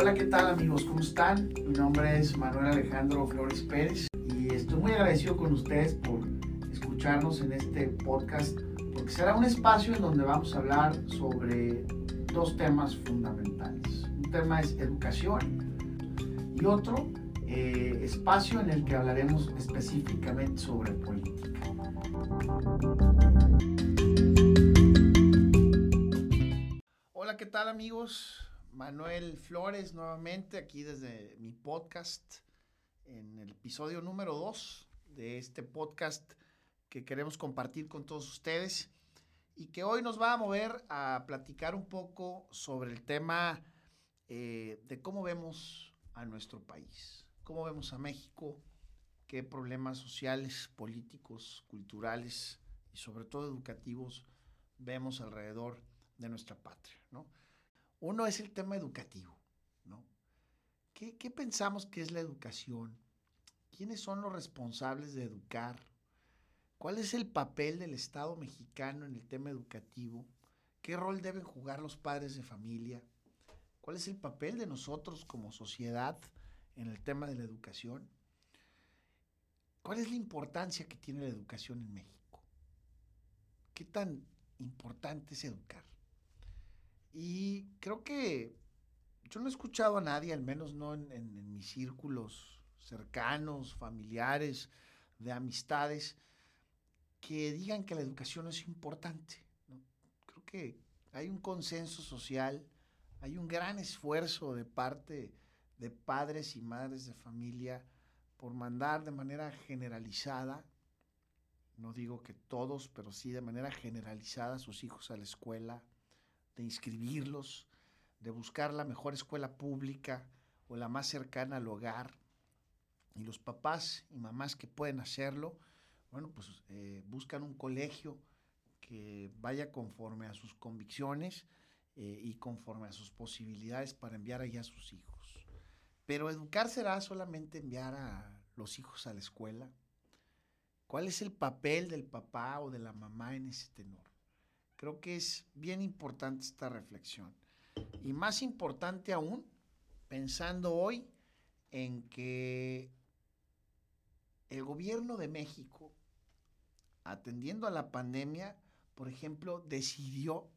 Hola, ¿qué tal amigos? ¿Cómo están? Mi nombre es Manuel Alejandro Flores Pérez y estoy muy agradecido con ustedes por escucharnos en este podcast porque será un espacio en donde vamos a hablar sobre dos temas fundamentales. Un tema es educación y otro eh, espacio en el que hablaremos específicamente sobre política. Hola, ¿qué tal amigos? Manuel Flores nuevamente aquí desde mi podcast en el episodio número 2 de este podcast que queremos compartir con todos ustedes y que hoy nos va a mover a platicar un poco sobre el tema eh, de cómo vemos a nuestro país, cómo vemos a México, qué problemas sociales, políticos, culturales y sobre todo educativos vemos alrededor de nuestra patria, ¿no? Uno es el tema educativo, ¿no? ¿Qué, ¿Qué, pensamos que es la educación? ¿Quiénes son los responsables de educar? ¿Cuál es el papel del Estado mexicano en el tema educativo? ¿Qué rol deben jugar los padres de familia? ¿Cuál es el papel de nosotros como sociedad en el tema de la educación? ¿Cuál es la importancia que tiene la educación en México? ¿Qué tan importante es educar? Y creo que yo no he escuchado a nadie, al menos no en, en, en mis círculos cercanos, familiares, de amistades, que digan que la educación es importante. ¿no? Creo que hay un consenso social, hay un gran esfuerzo de parte de padres y madres de familia por mandar de manera generalizada, no digo que todos, pero sí de manera generalizada a sus hijos a la escuela, de inscribirlos, de buscar la mejor escuela pública o la más cercana al hogar. Y los papás y mamás que pueden hacerlo, bueno, pues eh, buscan un colegio que vaya conforme a sus convicciones eh, y conforme a sus posibilidades para enviar allá a sus hijos. Pero educar será solamente enviar a los hijos a la escuela. ¿Cuál es el papel del papá o de la mamá en ese tenor? Creo que es bien importante esta reflexión. Y más importante aún, pensando hoy en que el gobierno de México, atendiendo a la pandemia, por ejemplo, decidió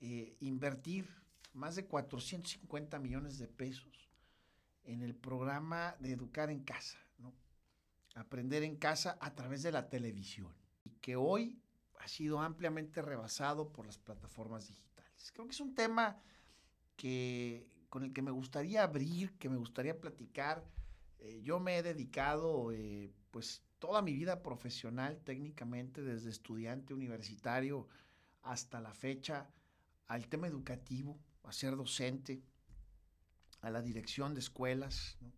eh, invertir más de 450 millones de pesos en el programa de Educar en Casa, ¿no? Aprender en casa a través de la televisión. Y que hoy ha sido ampliamente rebasado por las plataformas digitales. Creo que es un tema que, con el que me gustaría abrir, que me gustaría platicar. Eh, yo me he dedicado eh, pues toda mi vida profesional técnicamente, desde estudiante universitario hasta la fecha, al tema educativo, a ser docente, a la dirección de escuelas. ¿no?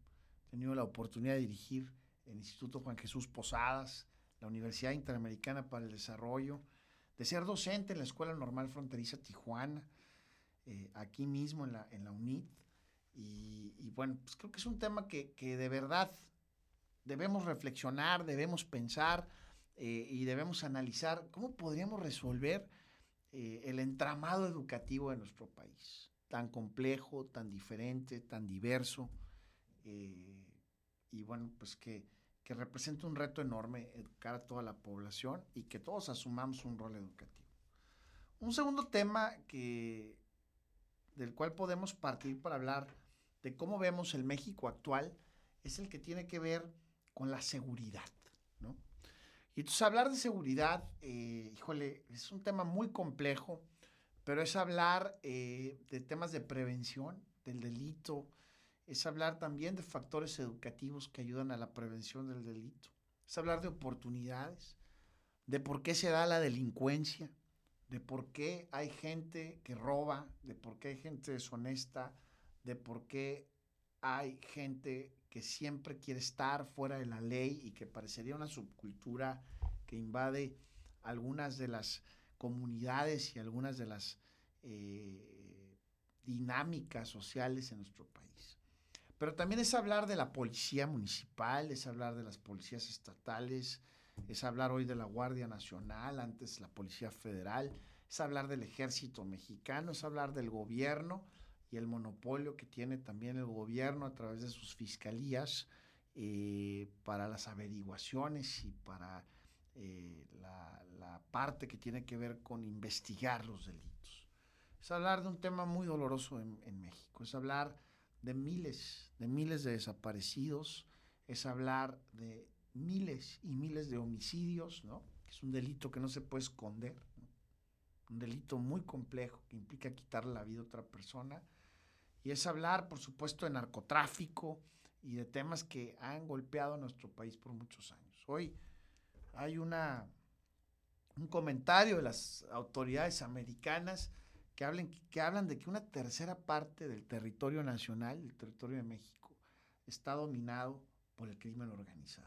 He tenido la oportunidad de dirigir el Instituto Juan Jesús Posadas, la Universidad Interamericana para el Desarrollo, de ser docente en la Escuela Normal Fronteriza Tijuana, eh, aquí mismo en la, en la UNIT. Y, y, bueno, pues creo que es un tema que, que de verdad debemos reflexionar, debemos pensar eh, y debemos analizar cómo podríamos resolver eh, el entramado educativo de nuestro país, tan complejo, tan diferente, tan diverso. Eh, y bueno, pues que que representa un reto enorme educar a toda la población y que todos asumamos un rol educativo. Un segundo tema que, del cual podemos partir para hablar de cómo vemos el México actual es el que tiene que ver con la seguridad. ¿no? Y entonces hablar de seguridad, eh, híjole, es un tema muy complejo, pero es hablar eh, de temas de prevención del delito, es hablar también de factores educativos que ayudan a la prevención del delito. Es hablar de oportunidades, de por qué se da la delincuencia, de por qué hay gente que roba, de por qué hay gente deshonesta, de por qué hay gente que siempre quiere estar fuera de la ley y que parecería una subcultura que invade algunas de las comunidades y algunas de las eh, dinámicas sociales en nuestro país. Pero también es hablar de la policía municipal, es hablar de las policías estatales, es hablar hoy de la Guardia Nacional, antes la Policía Federal, es hablar del ejército mexicano, es hablar del gobierno y el monopolio que tiene también el gobierno a través de sus fiscalías eh, para las averiguaciones y para eh, la, la, parte que tiene que ver con investigar los delitos. Es hablar de un tema muy doloroso en, en México, es hablar de miles, de miles de desaparecidos, es hablar de miles y miles de homicidios, ¿no? que es un delito que no se puede esconder, ¿no? un delito muy complejo que implica quitarle la vida a otra persona, y es hablar, por supuesto, de narcotráfico y de temas que han golpeado nuestro país por muchos años. Hoy hay una, un comentario de las autoridades americanas que, hablen, que hablan de que una tercera parte del territorio nacional, del territorio de México, está dominado por el crimen organizado.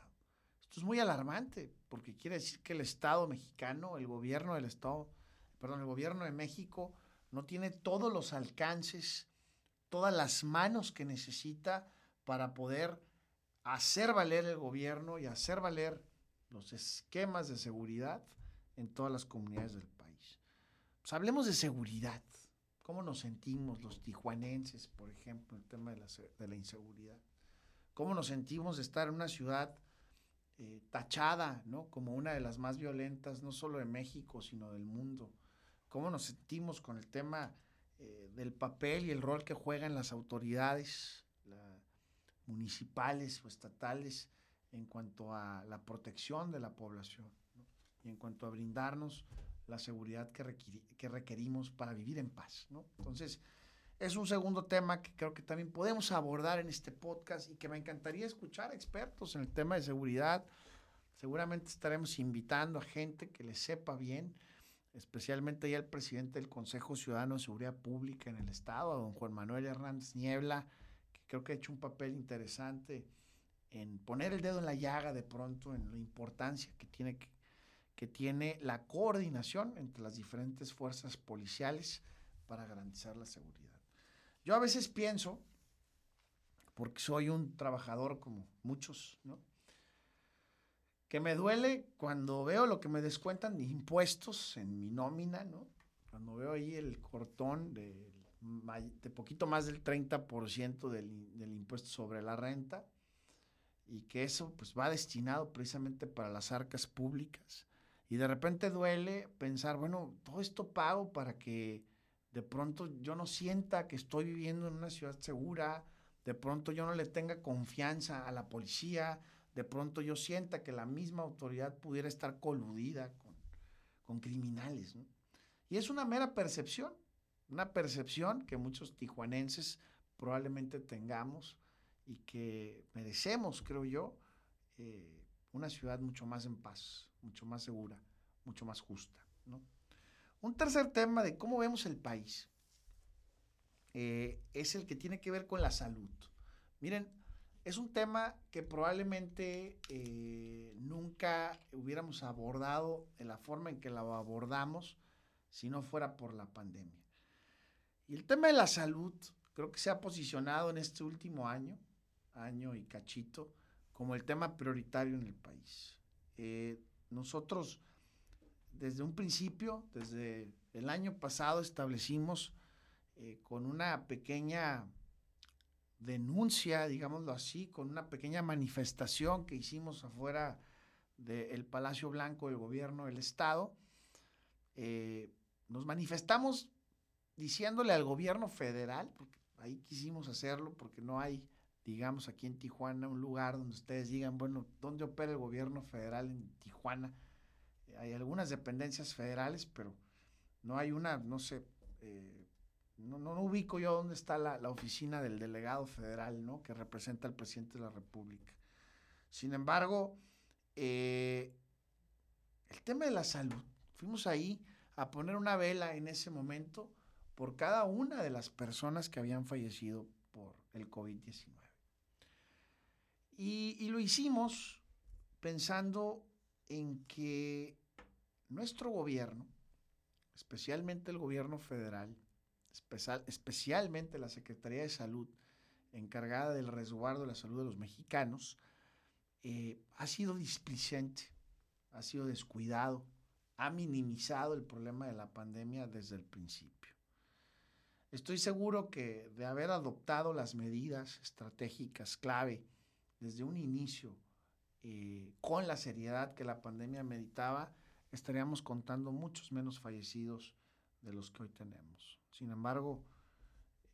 Esto es muy alarmante porque quiere decir que el Estado mexicano, el gobierno del Estado, perdón, el gobierno de México no tiene todos los alcances, todas las manos que necesita para poder hacer valer el gobierno y hacer valer los esquemas de seguridad en todas las comunidades del país. Pues hablemos de seguridad. ¿Cómo nos sentimos los tijuanenses, por ejemplo, el tema de la, de la inseguridad? ¿Cómo nos sentimos de estar en una ciudad eh, tachada, ¿no? Como una de las más violentas, no solo de México, sino del mundo. ¿Cómo nos sentimos con el tema eh, del papel y el rol que juegan las autoridades la, municipales o estatales en cuanto a la protección de la población ¿no? y en cuanto a brindarnos la seguridad que, que requerimos para vivir en paz. ¿no? Entonces, es un segundo tema que creo que también podemos abordar en este podcast y que me encantaría escuchar expertos en el tema de seguridad. Seguramente estaremos invitando a gente que le sepa bien, especialmente ya el presidente del Consejo Ciudadano de Seguridad Pública en el Estado, a don Juan Manuel Hernández Niebla, que creo que ha hecho un papel interesante en poner el dedo en la llaga de pronto en la importancia que tiene, que, que tiene la coordinación entre las diferentes fuerzas policiales para garantizar la seguridad. Yo a veces pienso, porque soy un trabajador como muchos, ¿no? Que me duele cuando veo lo que me descuentan de impuestos en mi nómina, ¿no? Cuando veo ahí el cortón de, de poquito más del 30% del, del impuesto sobre la renta y que eso pues va destinado precisamente para las arcas públicas. Y de repente duele pensar, bueno, todo esto pago para que de pronto yo no sienta que estoy viviendo en una ciudad segura, de pronto yo no le tenga confianza a la policía, de pronto yo sienta que la misma autoridad pudiera estar coludida con, con criminales. Y es una mera percepción, una percepción que muchos tijuanenses probablemente tengamos y que merecemos, creo yo, eh, una ciudad mucho más en paz, mucho más segura, mucho más justa. ¿no? Un tercer tema de cómo vemos el país eh, es el que tiene que ver con la salud. Miren, es un tema que probablemente eh, nunca hubiéramos abordado en la forma en que lo abordamos si no fuera por la pandemia. Y el tema de la salud creo que se ha posicionado en este último año, año y cachito, como el tema prioritario en el país. Eh, nosotros desde un principio, desde el año pasado, establecimos eh, con una pequeña denuncia, digámoslo así, con una pequeña manifestación que hicimos afuera del Palacio Blanco del gobierno del Estado, eh, nos manifestamos diciéndole al gobierno federal, porque ahí quisimos hacerlo, porque no hay, digamos, aquí en Tijuana un lugar donde ustedes digan, bueno, ¿dónde opera el gobierno federal en Tijuana? hay algunas dependencias federales, pero no hay una, no sé, eh, no, no, ubico yo dónde está la, la, oficina del delegado federal, ¿no? Que representa al presidente de la República. Sin embargo, eh, el tema de la salud, fuimos ahí a poner una vela en ese momento por cada una de las personas que habían fallecido por el COVID-19. Y, lo hicimos pensando en que nuestro gobierno, especialmente el gobierno federal, especial, especialmente la Secretaría de Salud, encargada del resguardo de la salud de los mexicanos, eh, ha sido displicente, ha sido descuidado, ha minimizado el problema de la pandemia desde el principio. Estoy seguro que de haber adoptado las medidas estratégicas clave desde un inicio, eh, con la seriedad que la pandemia meditaba, estaríamos contando muchos menos fallecidos de los que hoy tenemos. Sin embargo,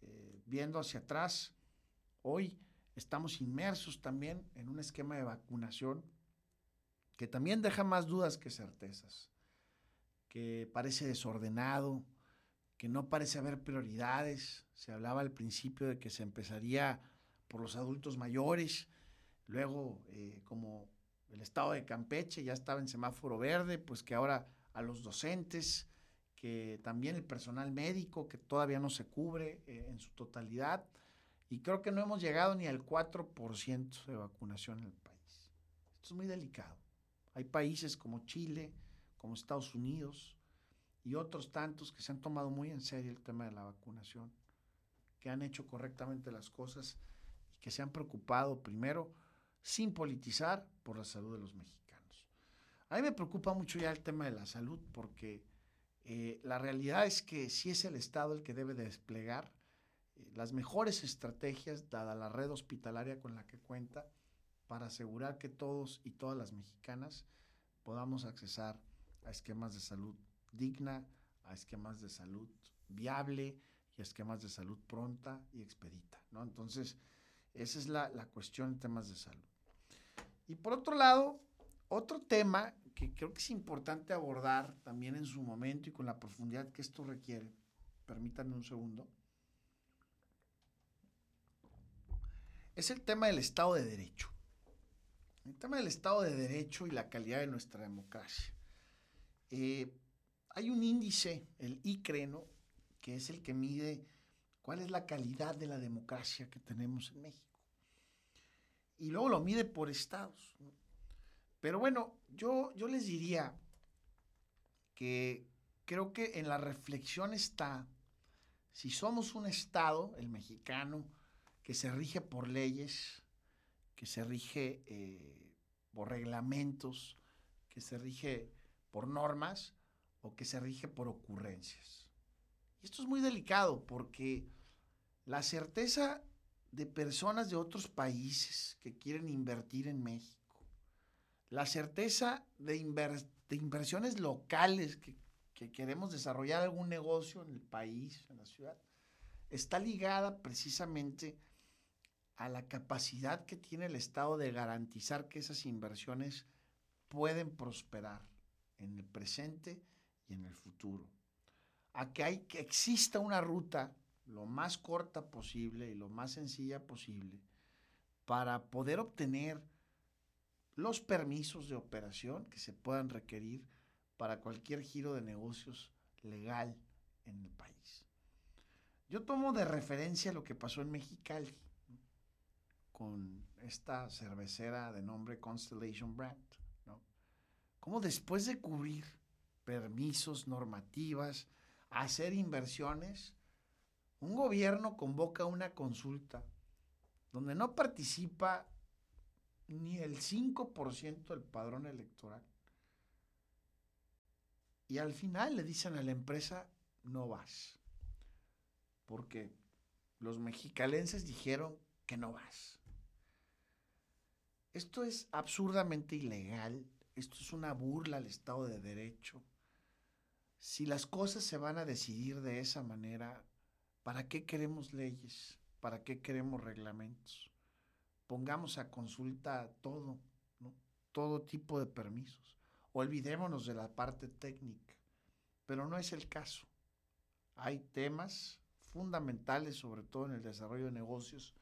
eh, viendo hacia atrás, hoy estamos inmersos también en un esquema de vacunación que también deja más dudas que certezas, que parece desordenado, que no parece haber prioridades. Se hablaba al principio de que se empezaría por los adultos mayores, luego eh, como el estado de Campeche ya estaba en semáforo verde, pues que ahora a los docentes, que también el personal médico, que todavía no se cubre eh, en su totalidad, y creo que no hemos llegado ni al 4% de vacunación en el país. Esto es muy delicado. Hay países como Chile, como Estados Unidos y otros tantos que se han tomado muy en serio el tema de la vacunación, que han hecho correctamente las cosas y que se han preocupado primero sin politizar por la salud de los mexicanos. A mí me preocupa mucho ya el tema de la salud porque eh, la realidad es que sí es el Estado el que debe desplegar eh, las mejores estrategias, dada la red hospitalaria con la que cuenta, para asegurar que todos y todas las mexicanas podamos accesar a esquemas de salud digna, a esquemas de salud viable y a esquemas de salud pronta y expedita. ¿no? Entonces, esa es la, la cuestión en temas de salud. Y por otro lado, otro tema que creo que es importante abordar también en su momento y con la profundidad que esto requiere, permítanme un segundo, es el tema del Estado de Derecho. El tema del Estado de Derecho y la calidad de nuestra democracia. Eh, hay un índice, el ICRE, que es el que mide cuál es la calidad de la democracia que tenemos en México. Y luego lo mide por estados. Pero bueno, yo, yo les diría que creo que en la reflexión está si somos un estado, el mexicano, que se rige por leyes, que se rige eh, por reglamentos, que se rige por normas o que se rige por ocurrencias. Y esto es muy delicado porque la certeza de personas de otros países que quieren invertir en México, la certeza de, inversiones locales que, que queremos desarrollar algún negocio en el país, en la ciudad, está ligada precisamente a la capacidad que tiene el Estado de garantizar que esas inversiones pueden prosperar en el presente y en el futuro. A que, hay, que exista una ruta lo más corta posible y lo más sencilla posible para poder obtener los permisos de operación que se puedan requerir para cualquier giro de negocios legal en el país. Yo tomo de referencia lo que pasó en Mexicali con esta cervecera de nombre Constellation Brand, ¿no? Como después de cubrir permisos, normativas, hacer inversiones, un gobierno convoca una consulta donde no participa ni el 5% del padrón electoral. Y al final le dicen a la empresa, no vas. Porque los mexicalenses dijeron que no vas. Esto es absurdamente ilegal, esto es una burla al Estado de Derecho. Si las cosas se van a decidir de esa manera, ¿para qué queremos leyes? ¿Para qué queremos reglamentos? Pongamos a consulta todo, todo tipo de permisos. Olvidémonos de la parte técnica, pero no es el caso. Hay temas fundamentales, sobre todo en el desarrollo de negocios,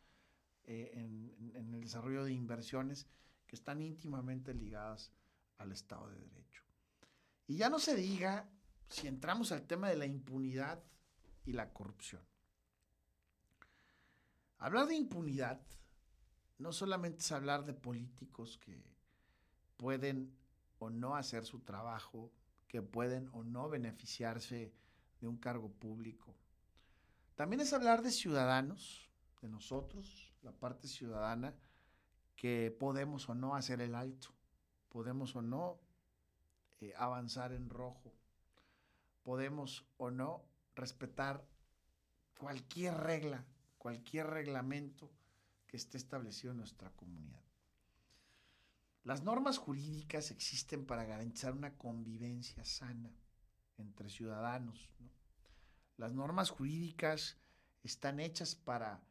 eh, en, el desarrollo de inversiones que están íntimamente ligadas al Estado de Derecho. Y ya no se diga si entramos al tema de la impunidad y la corrupción. Hablar de impunidad no solamente es hablar de políticos que pueden o no hacer su trabajo, que pueden o no beneficiarse de un cargo público. También es hablar de ciudadanos, de nosotros, la parte ciudadana, que podemos o no hacer el alto, podemos o no eh, avanzar en rojo, podemos o no respetar cualquier regla, cualquier reglamento que esté establecido en nuestra comunidad. Las normas jurídicas existen para garantizar una convivencia sana entre ciudadanos. Las normas jurídicas están hechas para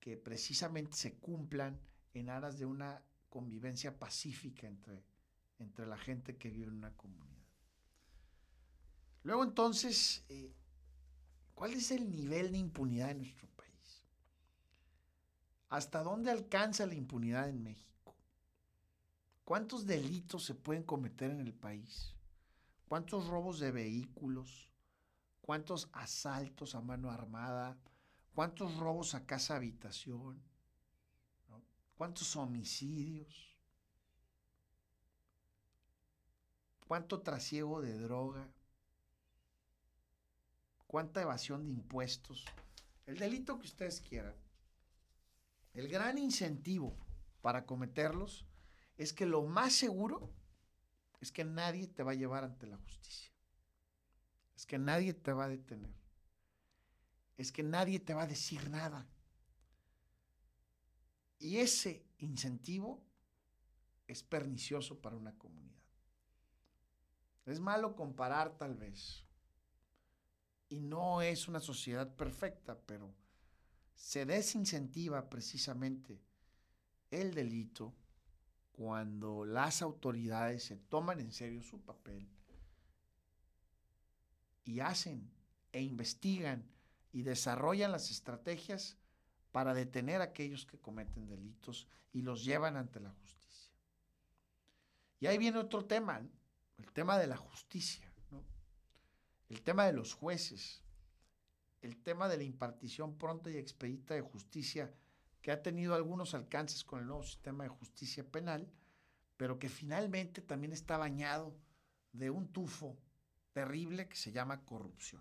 que precisamente se cumplan en aras de una convivencia pacífica entre, entre la gente que vive en una comunidad. Luego entonces, eh, ¿cuál es el nivel de impunidad en nuestro país? ¿Hasta dónde alcanza la impunidad en México? ¿Cuántos delitos se pueden cometer en el país? ¿Cuántos robos de vehículos? ¿Cuántos asaltos a mano armada? ¿Cuántos robos a casa habitación? ¿Cuántos homicidios? ¿Cuánto trasiego de droga? ¿Cuánta evasión de impuestos? El delito que ustedes quieran. El gran incentivo para cometerlos es que lo más seguro es que nadie te va a llevar ante la justicia. Es que nadie te va a detener. Es que nadie te va a decir nada. Y ese incentivo es pernicioso para una comunidad. Es malo comparar tal vez. Y no es una sociedad perfecta, pero se desincentiva precisamente el delito cuando las autoridades se toman en serio su papel y hacen e investigan y desarrollan las estrategias para detener a aquellos que cometen delitos y los llevan ante la justicia. Y ahí viene otro tema, el tema de la justicia, el tema de los jueces, el tema de la impartición pronta y expedita de justicia que ha tenido algunos alcances con el nuevo sistema de justicia penal, pero que finalmente también está bañado de un tufo terrible que se llama corrupción.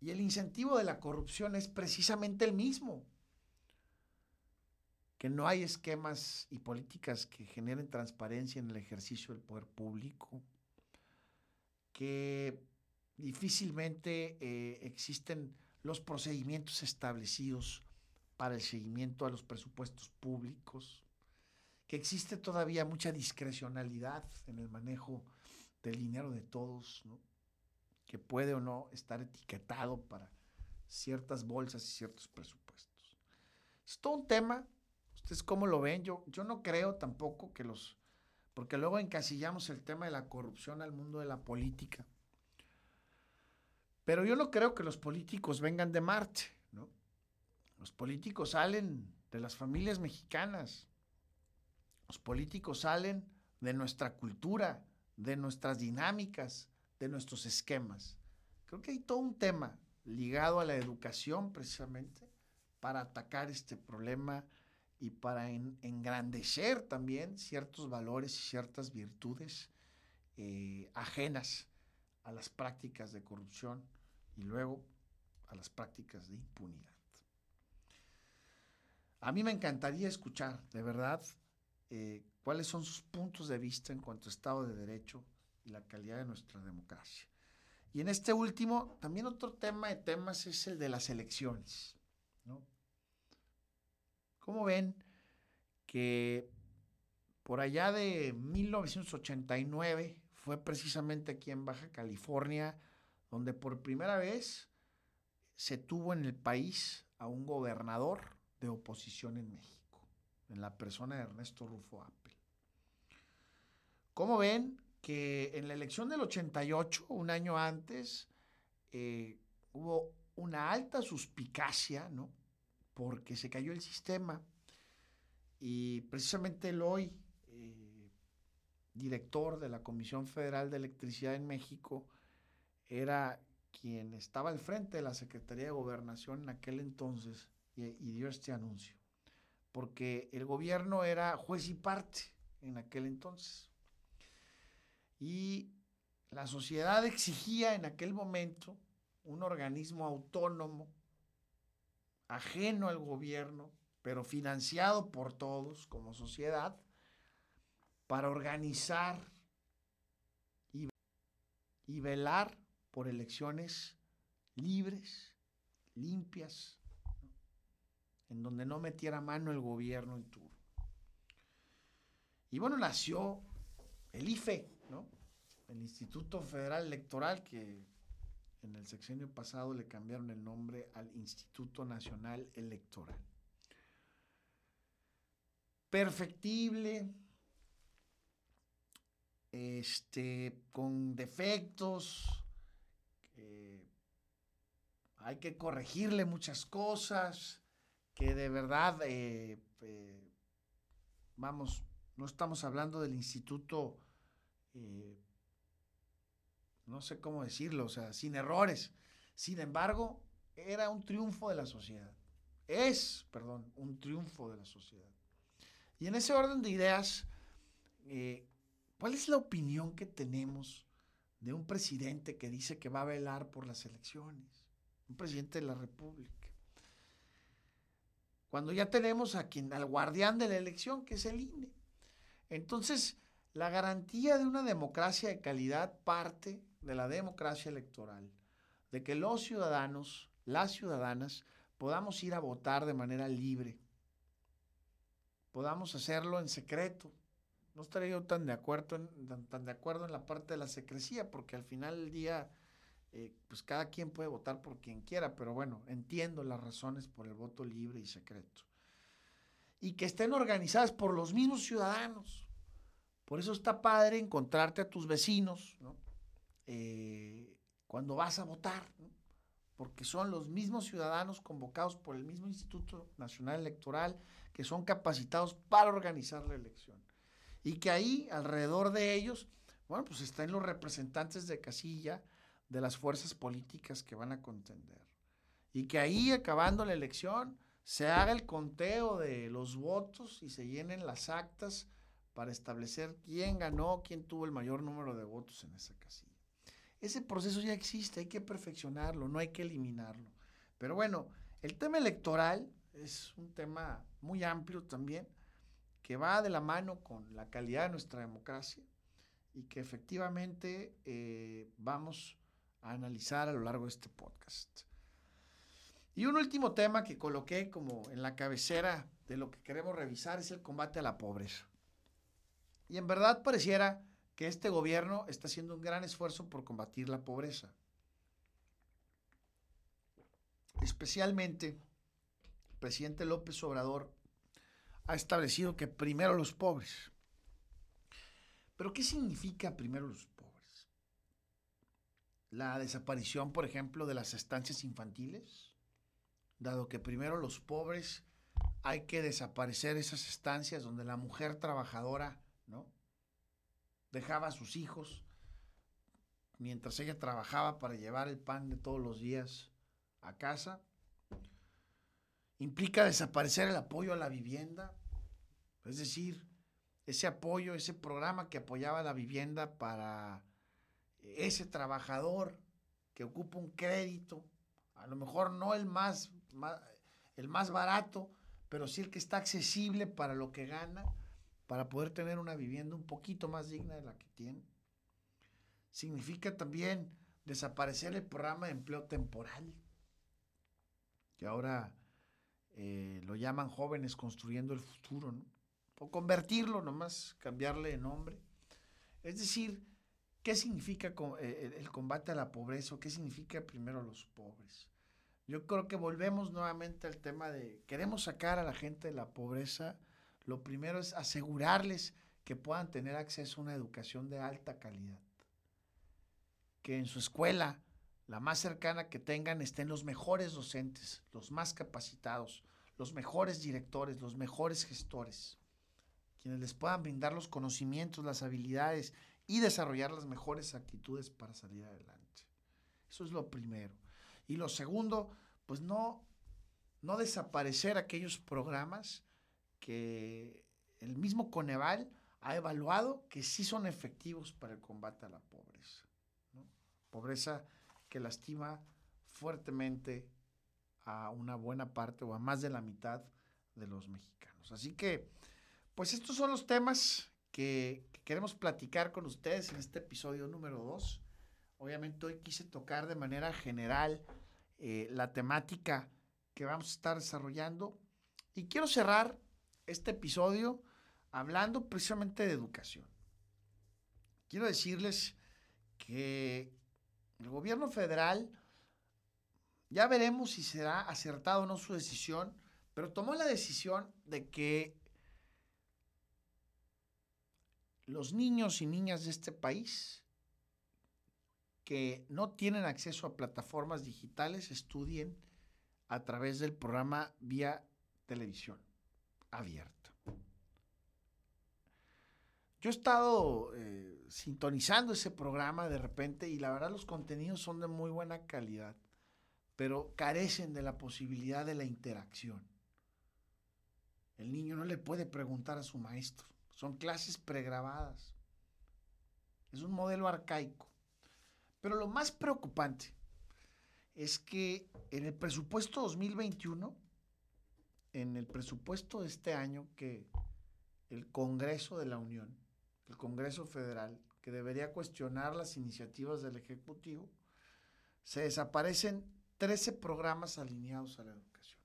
Y el incentivo de la corrupción es precisamente el mismo, que no hay esquemas y políticas que generen transparencia en el ejercicio del poder público, que difícilmente eh, existen los procedimientos establecidos para el seguimiento a los presupuestos públicos, que existe todavía mucha discrecionalidad en el manejo del dinero de todos, que puede o no estar etiquetado para ciertas bolsas y ciertos presupuestos. Es todo un tema, ustedes cómo lo ven, yo, yo no creo tampoco que los, porque luego encasillamos el tema de la corrupción al mundo de la política, pero yo no creo que los políticos vengan de Marte. Los políticos salen de las familias mexicanas. Los políticos salen de nuestra cultura, de nuestras dinámicas, de nuestros esquemas. Creo que hay todo un tema ligado a la educación precisamente para atacar este problema y para engrandecer también ciertos valores y ciertas virtudes eh, ajenas a las prácticas de corrupción y luego a las prácticas de impunidad. A mí me encantaría escuchar, de verdad, eh, cuáles son sus puntos de vista en cuanto a Estado de Derecho y la calidad de nuestra democracia. Y en este último, también otro tema de temas es el de las elecciones. ¿no? ¿Cómo ven que por allá de 1989 fue precisamente aquí en Baja California donde por primera vez se tuvo en el país a un gobernador de oposición en México, en la persona de Ernesto Rufo Appel. ¿Cómo ven que en la elección del 88, un año antes, eh, hubo una alta suspicacia, ¿no? Porque se cayó el sistema y precisamente el hoy eh, director de la Comisión Federal de Electricidad en México era quien estaba al frente de la Secretaría de Gobernación en aquel entonces y, dio este anuncio, porque el gobierno era juez y parte en aquel entonces. Y la sociedad exigía en aquel momento un organismo autónomo, ajeno al gobierno, pero financiado por todos como sociedad, para organizar y, y velar por elecciones libres limpias, en donde no metiera mano el gobierno en turno. Y bueno, nació el IFE, ¿no? El Instituto Federal Electoral, que en el sexenio pasado le cambiaron el nombre al Instituto Nacional Electoral. Perfectible, este, con defectos, hay que corregirle muchas cosas, que de verdad, eh, eh, vamos, no estamos hablando del instituto, eh, no sé cómo decirlo, o sea, sin errores. Sin embargo, era un triunfo de la sociedad. Es, perdón, un triunfo de la sociedad. Y en ese orden de ideas, eh, ¿cuál es la opinión que tenemos de un presidente que dice que va a velar por las elecciones? Un presidente de la República cuando ya tenemos a quien, al guardián de la elección, que es el INE. Entonces, la garantía de una democracia de calidad parte de la democracia electoral, de que los ciudadanos, las ciudadanas, podamos ir a votar de manera libre, podamos hacerlo en secreto. No estaría yo tan de acuerdo en, tan de acuerdo en la parte de la secrecía, porque al final del día eh, pues cada quien puede votar por quien quiera, pero bueno, entiendo las razones por el voto libre y secreto. Y que estén organizadas por los mismos ciudadanos. Por eso está padre encontrarte a tus vecinos, eh, cuando vas a votar, porque son los mismos ciudadanos convocados por el mismo Instituto Nacional Electoral que son capacitados para organizar la elección. Y que ahí, alrededor de ellos, bueno, pues están los representantes de casilla, de las fuerzas políticas que van a contender. Y que ahí, acabando la elección, se haga el conteo de los votos y se llenen las actas para establecer quién ganó, quién tuvo el mayor número de votos en esa casilla. Ese proceso ya existe, hay que perfeccionarlo, no hay que eliminarlo. Pero bueno, el tema electoral es un tema muy amplio también, que va de la mano con la calidad de nuestra democracia y que efectivamente eh, vamos a analizar a lo largo de este podcast. Y un último tema que coloqué como en la cabecera de lo que queremos revisar es el combate a la pobreza. Y en verdad pareciera que este gobierno está haciendo un gran esfuerzo por combatir la pobreza. Especialmente, el presidente López Obrador ha establecido que primero los pobres. Pero ¿qué significa primero los la desaparición, por ejemplo, de las estancias infantiles, dado que primero los pobres hay que desaparecer esas estancias donde la mujer trabajadora, ¿no? Dejaba a sus hijos mientras ella trabajaba para llevar el pan de todos los días a casa. Implica desaparecer el apoyo a la vivienda, es decir, ese apoyo, ese programa que apoyaba la vivienda para ese trabajador que ocupa un crédito, a lo mejor no el más, el más barato, pero sí el que está accesible para lo que gana, para poder tener una vivienda un poquito más digna de la que tiene. Significa también desaparecer el programa de empleo temporal, que ahora eh, lo llaman jóvenes construyendo el futuro, ¿no? O convertirlo nomás, cambiarle de nombre. Es decir, ¿Qué significa eh, el combate a la pobreza o qué significa primero los pobres? Yo creo que volvemos nuevamente al tema de, queremos sacar a la gente de la pobreza, lo primero es asegurarles que puedan tener acceso a una educación de alta calidad. Que en su escuela, la más cercana que tengan, estén los mejores docentes, los más capacitados, los mejores directores, los mejores gestores, quienes les puedan brindar los conocimientos, las habilidades y desarrollar las mejores actitudes para salir adelante. Eso es lo primero. Y lo segundo, pues no, no desaparecer aquellos programas que el mismo Coneval ha evaluado que sí son efectivos para el combate a la pobreza. Pobreza que lastima fuertemente a una buena parte o a más de la mitad de los mexicanos. Así que, pues estos son los temas que, queremos platicar con ustedes en este episodio número 2. Obviamente hoy quise tocar de manera general eh, la temática que vamos a estar desarrollando. Y quiero cerrar este episodio hablando precisamente de educación. Quiero decirles que el gobierno federal, ya veremos si será acertado o no su decisión, pero tomó la decisión de que los niños y niñas de este país que no tienen acceso a plataformas digitales estudien a través del programa vía televisión abierta. Yo he estado eh, sintonizando ese programa de repente y la verdad los contenidos son de muy buena calidad, pero carecen de la posibilidad de la interacción. El niño no le puede preguntar a su maestro. Son clases pregrabadas. Es un modelo arcaico. Pero lo más preocupante es que en el presupuesto 2021, en el presupuesto de este año que el Congreso de la Unión, el Congreso Federal, que debería cuestionar las iniciativas del Ejecutivo, se desaparecen 13 programas alineados a la educación.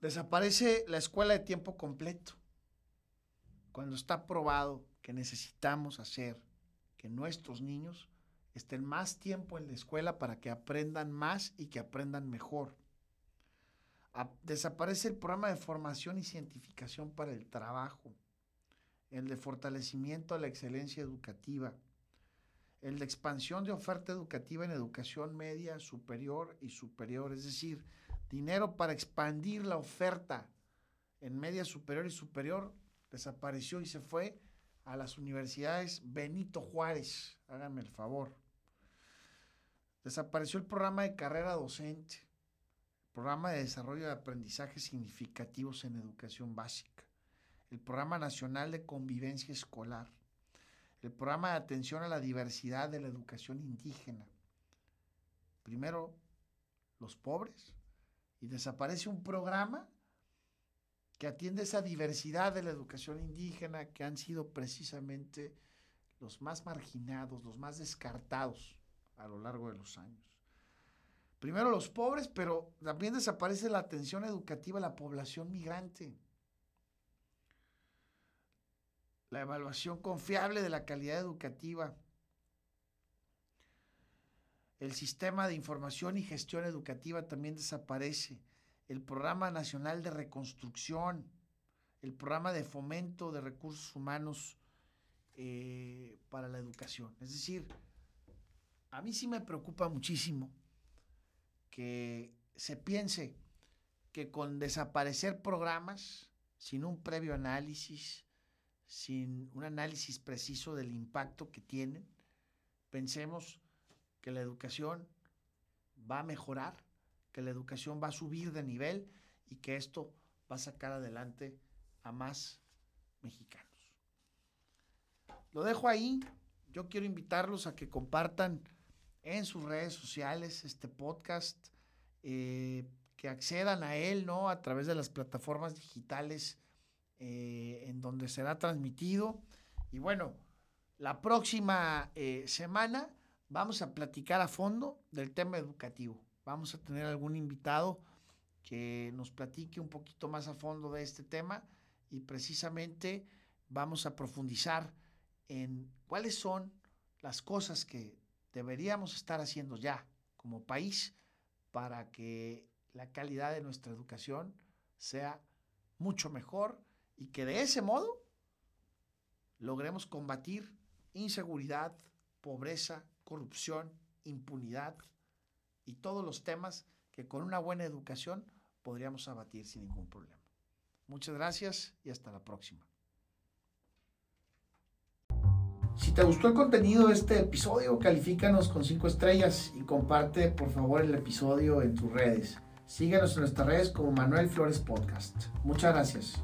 Desaparece la escuela de tiempo completo, cuando está probado que necesitamos hacer que nuestros niños estén más tiempo en la escuela para que aprendan más y que aprendan mejor. desaparece el programa de formación y cientificación para el trabajo, el de fortalecimiento a la excelencia educativa, el de expansión de oferta educativa en educación media, superior y superior, es decir, dinero para expandir la oferta en media superior y superior desapareció y se fue a las universidades Benito Juárez, háganme el favor. Desapareció el programa de carrera docente, programa de desarrollo de aprendizajes significativos en educación básica, el programa nacional de convivencia escolar, el programa de atención a la diversidad de la educación indígena. Primero, los pobres, y desaparece un programa que atiende esa diversidad de la educación indígena que han sido precisamente los más marginados, los más descartados a lo largo de los años. Primero los pobres, pero también desaparece la atención educativa a la población migrante. La evaluación confiable de la calidad educativa. El sistema de información y gestión educativa también desaparece el Programa Nacional de Reconstrucción, el Programa de Fomento de Recursos Humanos eh, para la Educación. Es decir, a mí sí me preocupa muchísimo que se piense que con desaparecer programas, sin un previo análisis, sin un análisis preciso del impacto que tienen, pensemos que la educación va a mejorar que la educación va a subir de nivel y que esto va a sacar adelante a más mexicanos. Lo dejo ahí. Yo quiero invitarlos a que compartan en sus redes sociales este podcast, eh, que accedan a él, ¿no? A través de las plataformas digitales eh, en donde será transmitido. Y bueno, la próxima eh, semana vamos a platicar a fondo del tema educativo vamos a tener algún invitado que nos platique un poquito más a fondo de este tema y precisamente vamos a profundizar en cuáles son las cosas que deberíamos estar haciendo ya como país para que la calidad de nuestra educación sea mucho mejor y que de ese modo logremos combatir inseguridad, pobreza, corrupción, impunidad y todos los temas que con una buena educación podríamos abatir sin ningún problema. Muchas gracias y hasta la próxima. Si te gustó el contenido de este episodio, califícanos con 5 estrellas y comparte por favor el episodio en tus redes. Síguenos en nuestras redes como Manuel Flores Podcast. Muchas gracias.